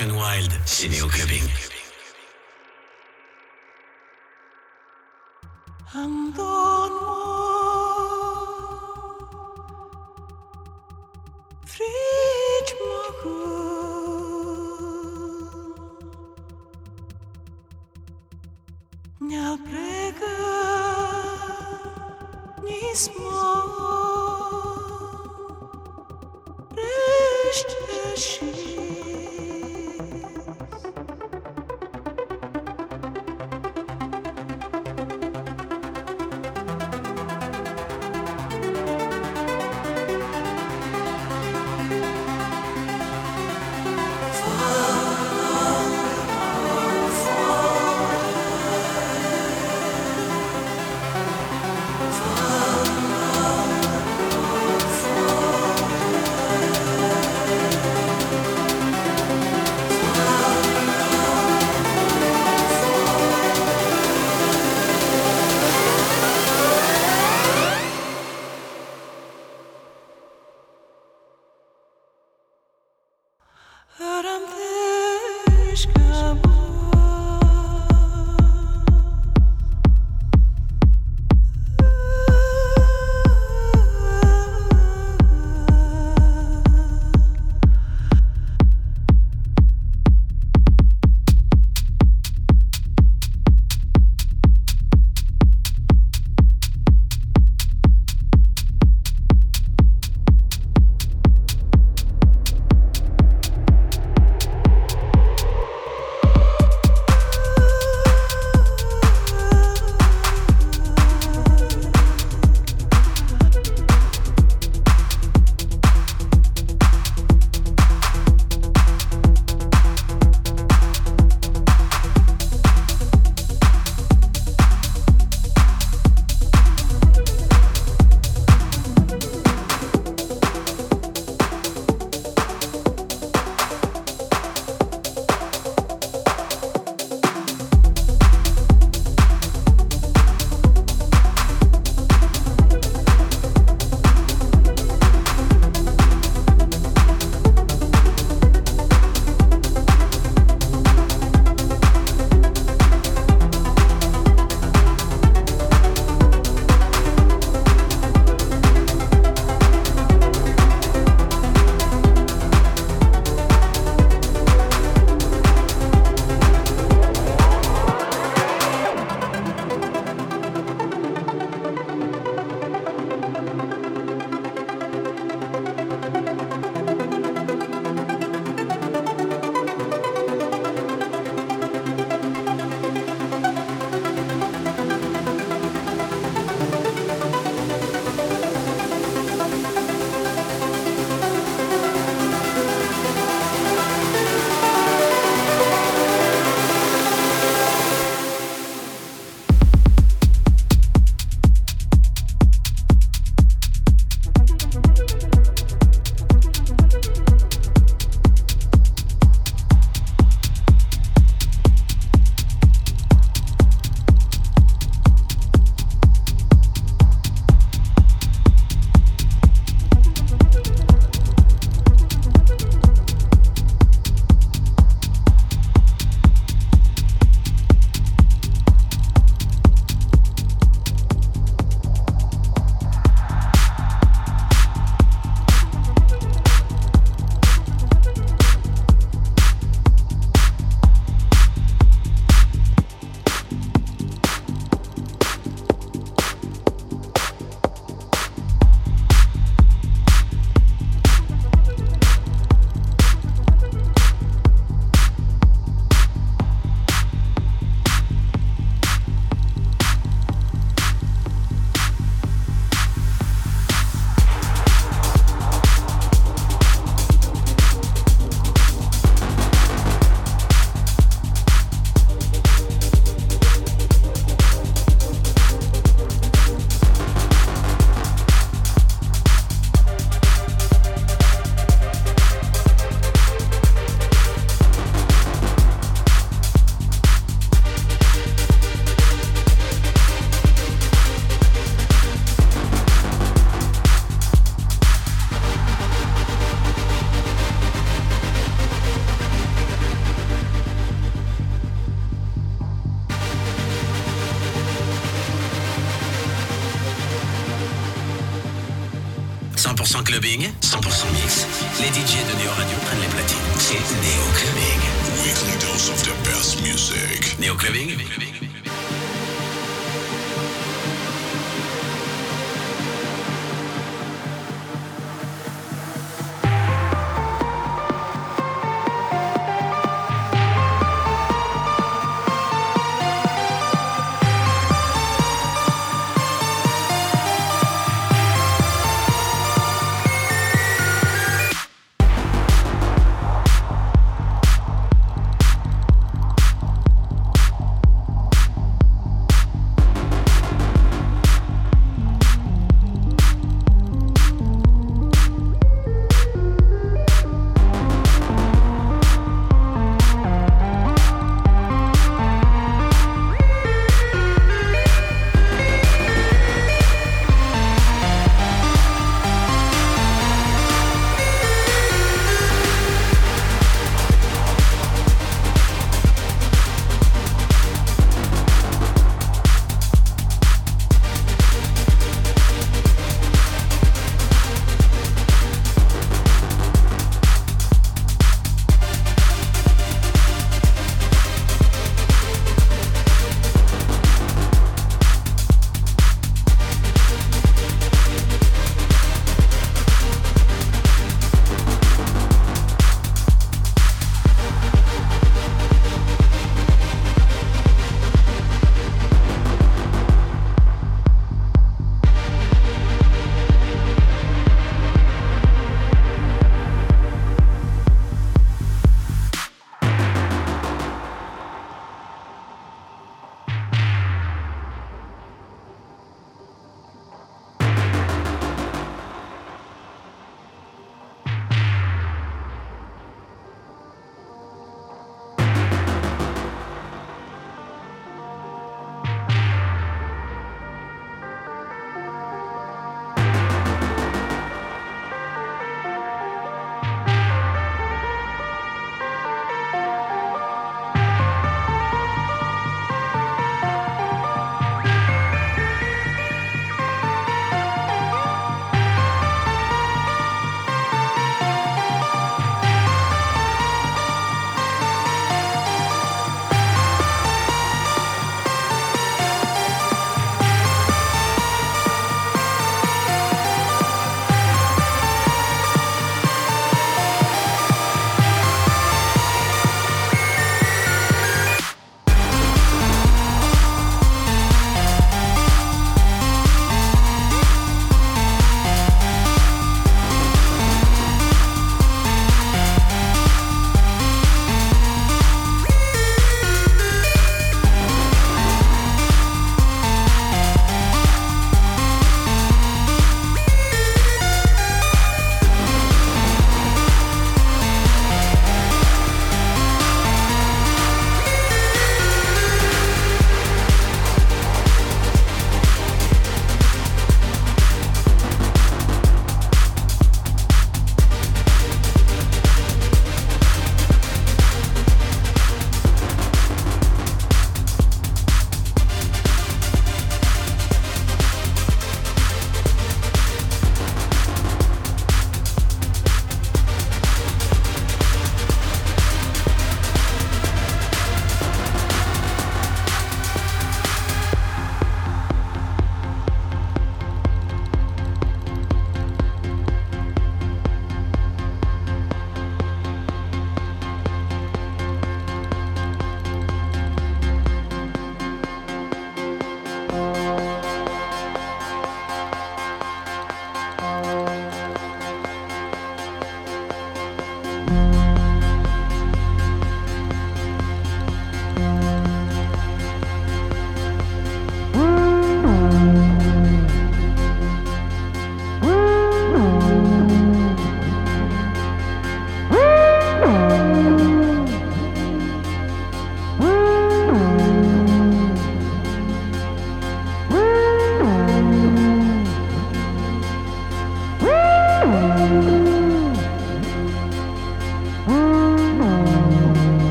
Section Wild, senior Clubbing. Rest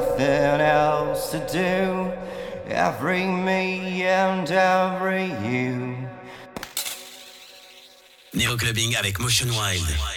nothing else to do. Every me and every you. Néo Clubbing avec Motion Wild.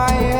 my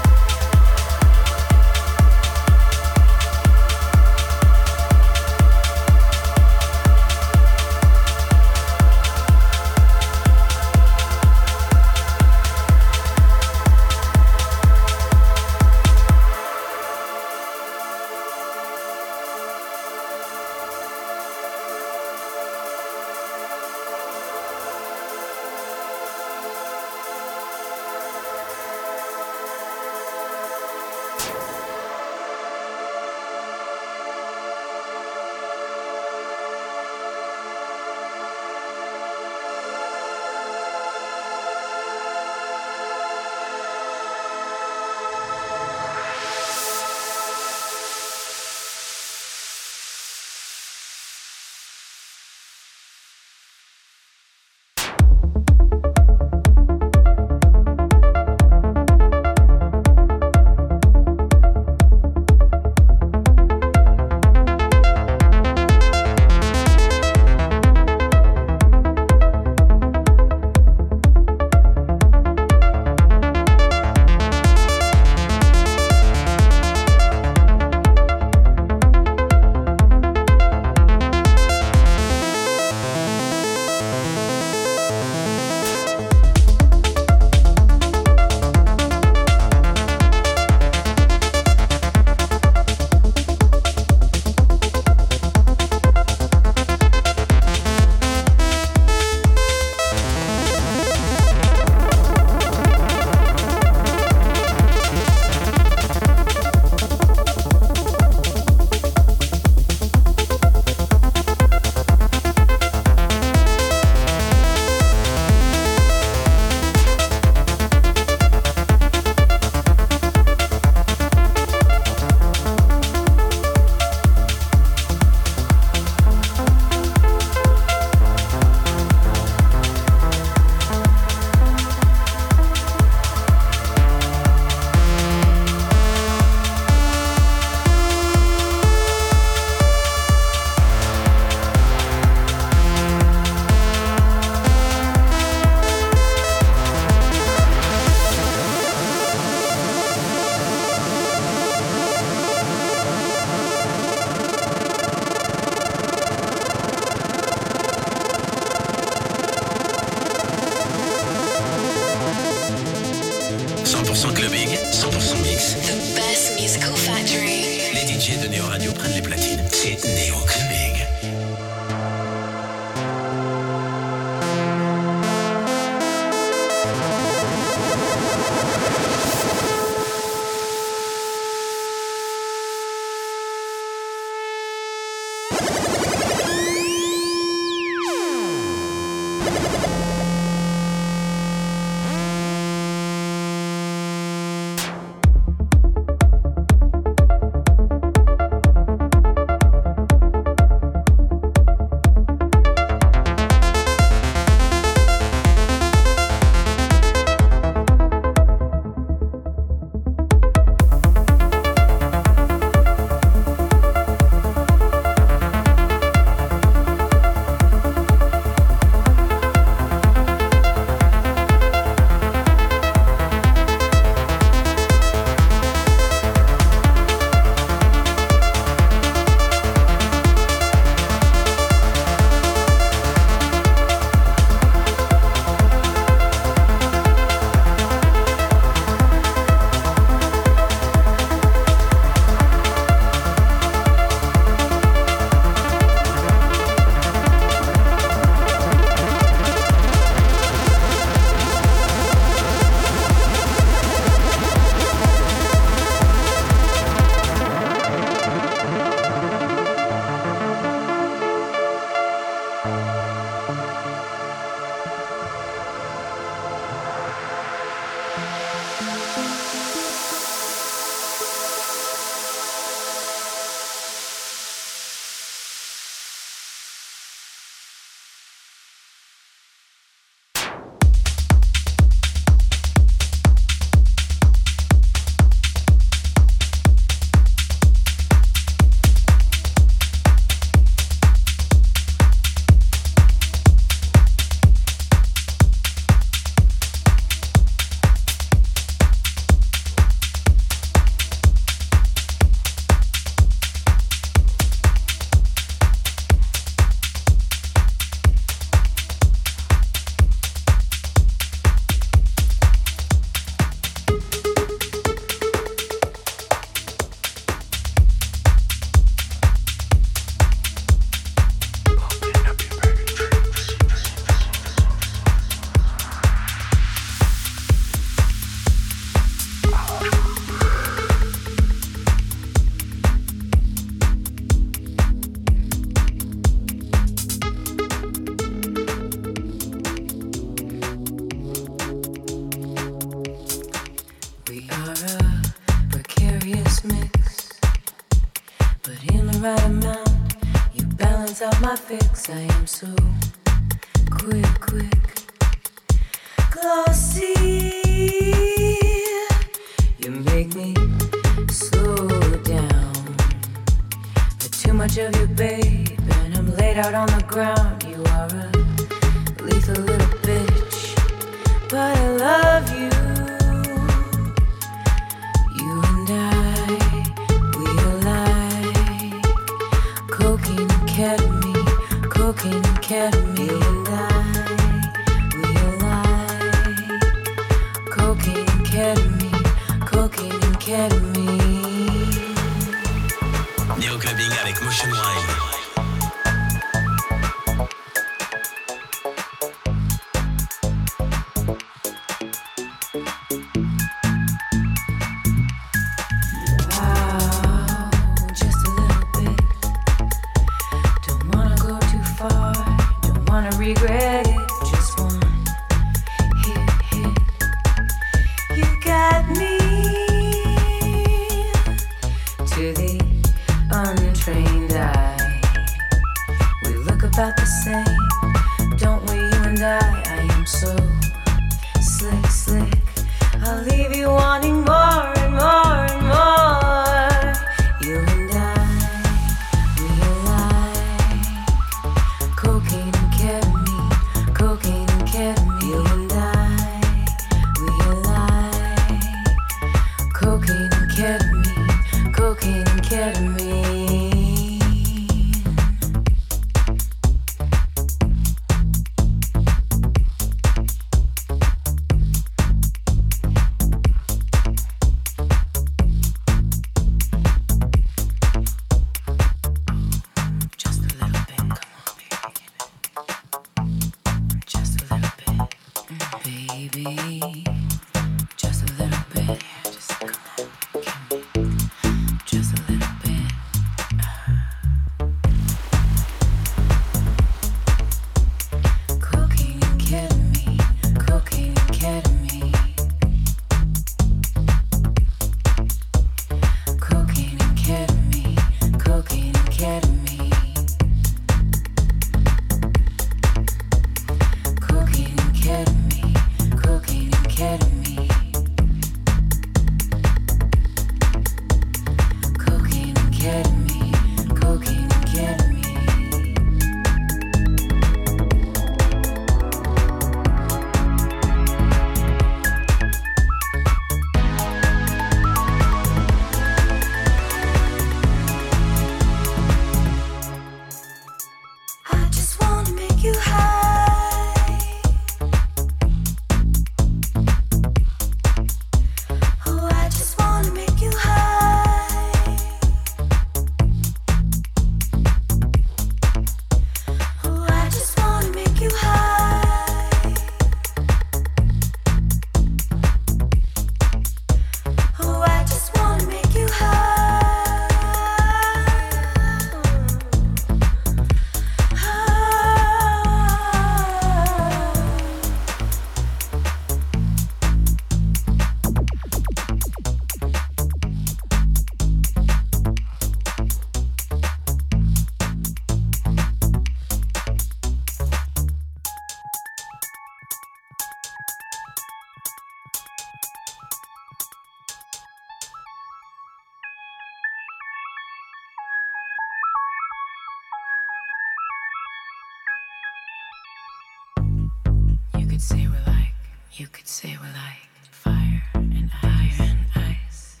say we're like, you could say we're like fire and ice, ice,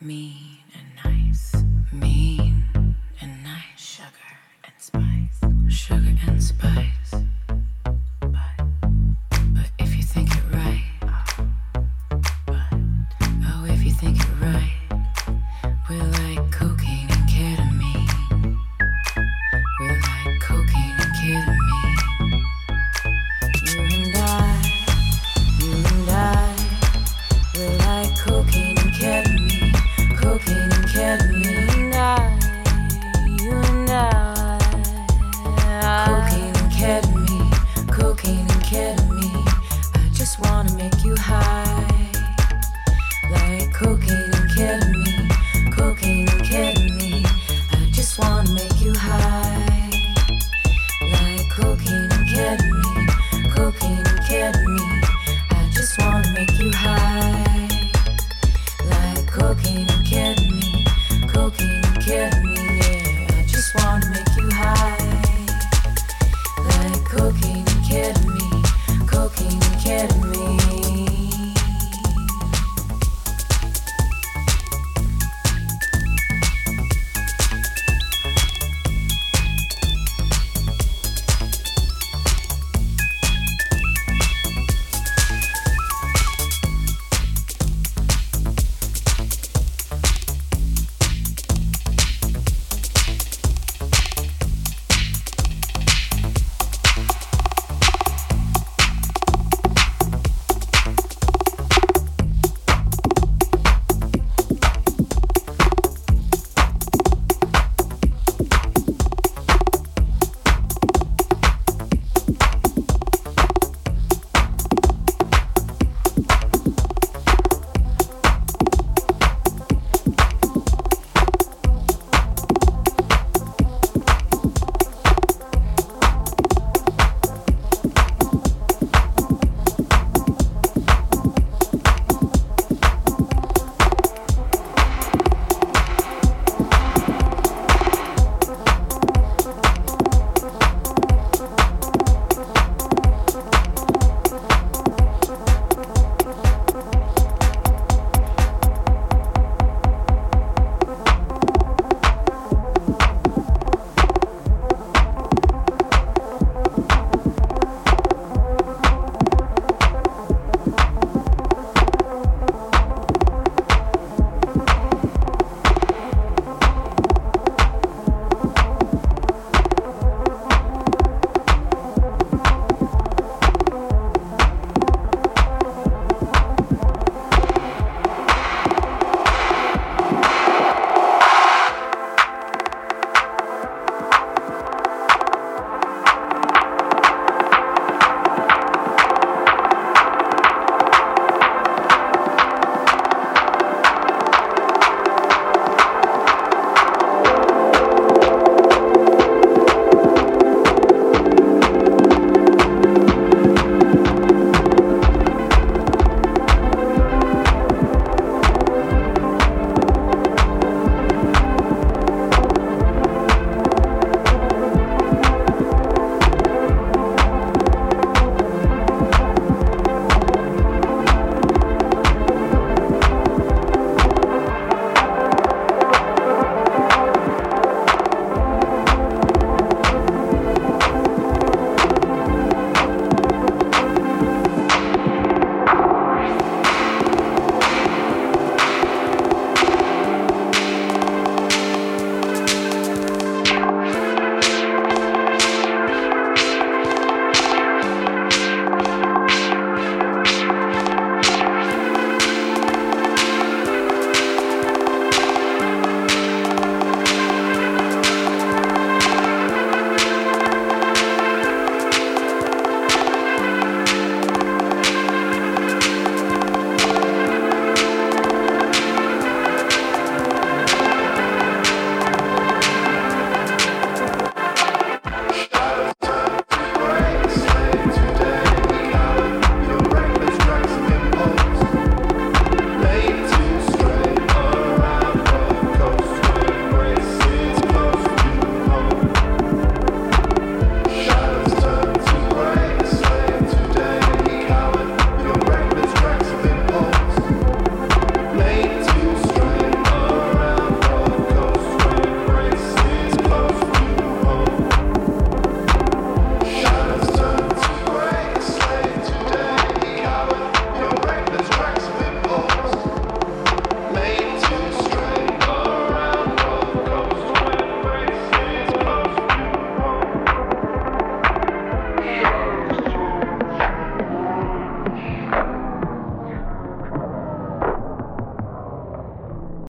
mean and nice, mean and nice, sugar and spice, sugar and spice.